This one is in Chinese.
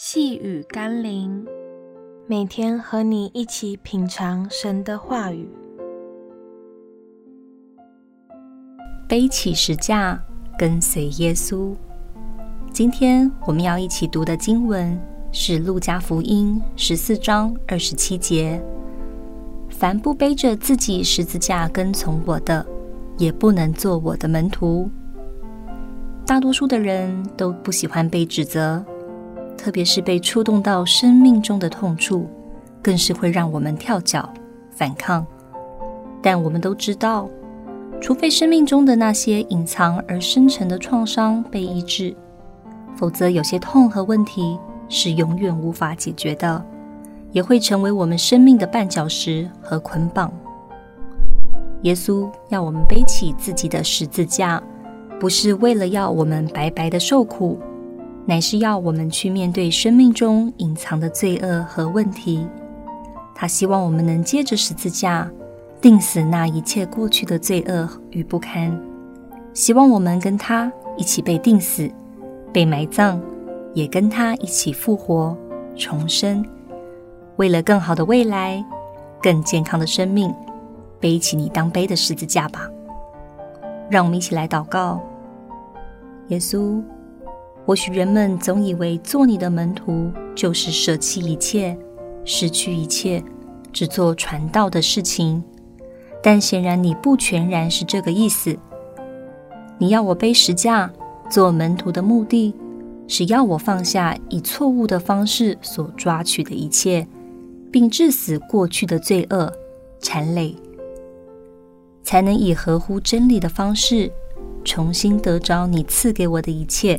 细雨甘霖，每天和你一起品尝神的话语，背起十架，跟随耶稣。今天我们要一起读的经文是《路加福音》十四章二十七节：“凡不背着自己十字架跟从我的，也不能做我的门徒。”大多数的人都不喜欢被指责。特别是被触动到生命中的痛处，更是会让我们跳脚反抗。但我们都知道，除非生命中的那些隐藏而深沉的创伤被医治，否则有些痛和问题是永远无法解决的，也会成为我们生命的绊脚石和捆绑。耶稣要我们背起自己的十字架，不是为了要我们白白的受苦。乃是要我们去面对生命中隐藏的罪恶和问题。他希望我们能借着十字架定死那一切过去的罪恶与不堪，希望我们跟他一起被定死、被埋葬，也跟他一起复活、重生。为了更好的未来、更健康的生命，背起你当背的十字架吧。让我们一起来祷告，耶稣。或许人们总以为做你的门徒就是舍弃一切、失去一切，只做传道的事情。但显然你不全然是这个意思。你要我背十架做门徒的目的，是要我放下以错误的方式所抓取的一切，并致死过去的罪恶缠累，才能以合乎真理的方式重新得着你赐给我的一切。